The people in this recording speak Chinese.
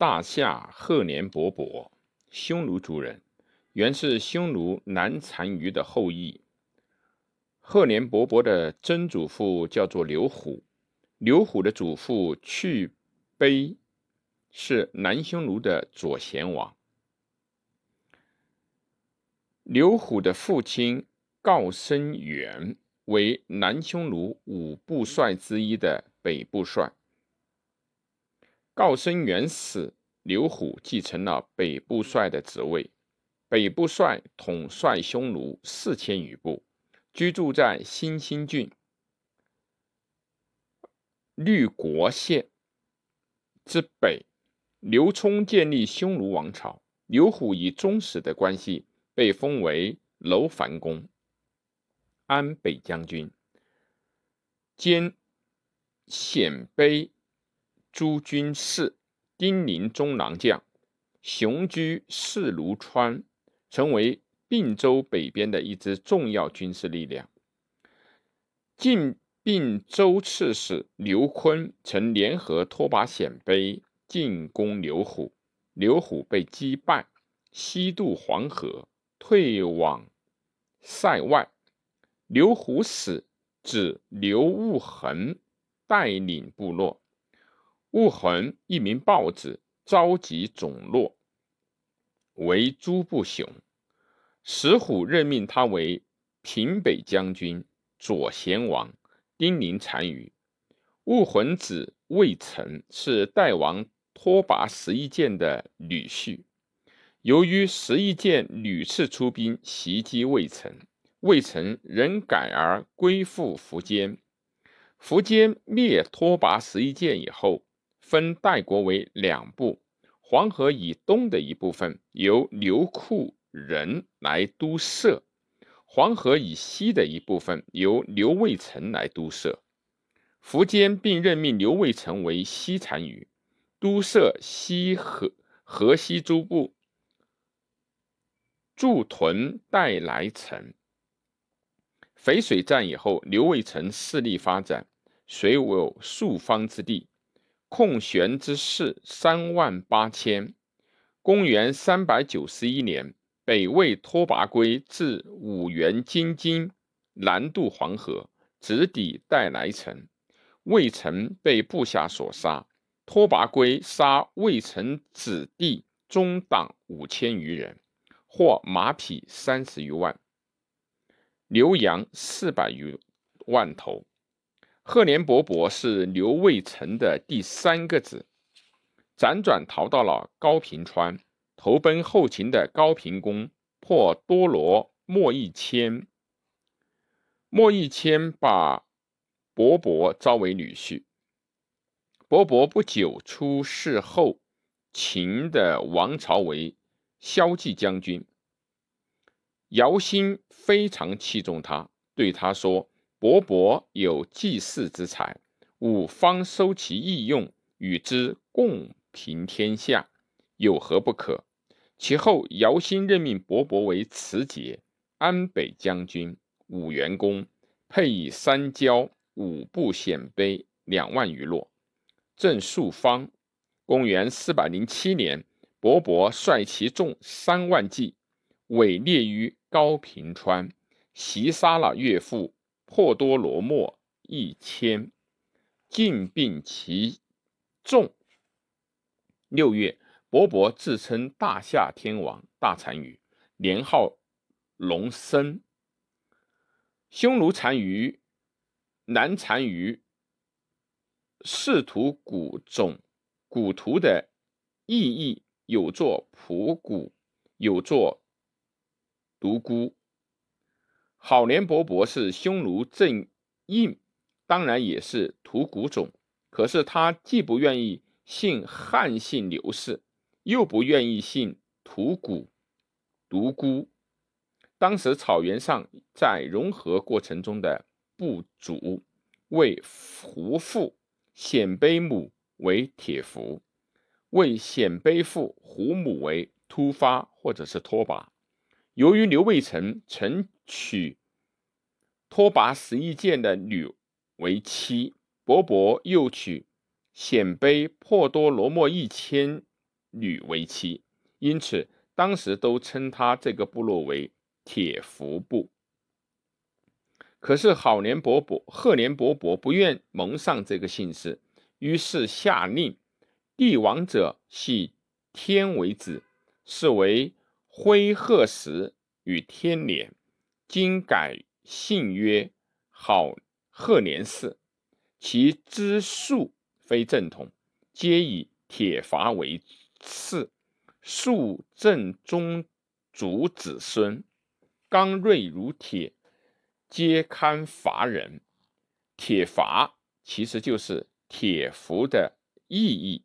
大夏赫连勃勃，匈奴族人，原是匈奴南单于的后裔。赫连勃勃的曾祖父叫做刘虎，刘虎的祖父去卑是南匈奴的左贤王。刘虎的父亲告生元为南匈奴五部帅之一的北部帅。告生元死，刘虎继承了北部帅的职位。北部帅统帅匈奴四千余部，居住在新兴郡绿国县之北。刘聪建立匈奴王朝，刘虎以宗室的关系被封为楼烦公、安北将军，兼鲜卑。诸军事、丁零中郎将，雄居四卢川，成为并州北边的一支重要军事力量。晋并州刺史刘坤曾联合拓跋鲜卑进攻刘虎，刘虎被击败，西渡黄河，退往塞外。刘虎死，指刘悟衡带领部落。兀衡一名豹子，召集总落，为诸不雄。石虎任命他为平北将军、左贤王，丁零单于。兀衡子魏成是代王拓跋十一剑的女婿。由于十一剑屡次出兵袭击魏成，魏成仍改而归附苻坚。苻坚灭拓跋十一剑以后。分代国为两部，黄河以东的一部分由刘库人来都设，黄河以西的一部分由刘卫成来都设。苻坚并任命刘卫成为西单于，都设西河河西诸部，驻屯代来城。淝水战以后，刘卫成势力发展，虽有数方之地。控玄之士三万八千。公元三百九十一年，北魏拓跋圭至五原金津南渡黄河，直抵代来城。魏成被部下所杀，拓跋圭杀魏成子弟中党五千余人，获马匹三十余万，牛羊四百余万头。赫连勃勃是刘卫成的第三个子，辗转逃到了高平川，投奔后秦的高平公破多罗莫义谦。莫义谦把勃勃招为女婿。勃勃不久出仕后，秦的王朝为骁骑将军。姚兴非常器重他，对他说。勃勃有济世之才，吾方收其义用，与之共平天下，有何不可？其后，姚兴任命勃勃为持节、安北将军、武元公，配以三交、五部鲜卑两万余落。郑树方，公元四百零七年，勃勃率其众三万骑，伪列于高平川，袭杀了岳父。破多罗莫一千，尽并其众。六月，勃勃自称大夏天王，大单于，年号龙生。匈奴单于、南单于，视图古种，古图的意义有作仆古，有作独孤。好连勃勃是匈奴正印，当然也是吐谷种。可是他既不愿意信汉姓刘氏，又不愿意信吐谷独孤。当时草原上在融合过程中的部族为胡父，鲜卑母为铁服，为鲜卑父胡母为突发或者是拖把。由于刘卫成曾娶拓跋十一剑的女为妻，伯伯又娶鲜卑破多罗莫一千女为妻，因此当时都称他这个部落为铁服部。可是好年伯伯、贺年伯伯不愿蒙上这个姓氏，于是下令，帝王者系天为子，是为辉贺时与天年，今改姓曰好贺年氏，其支数非正统，皆以铁伐为氏，数正宗族子孙，刚锐如铁。皆堪伐人，铁伐其实就是铁服的意义。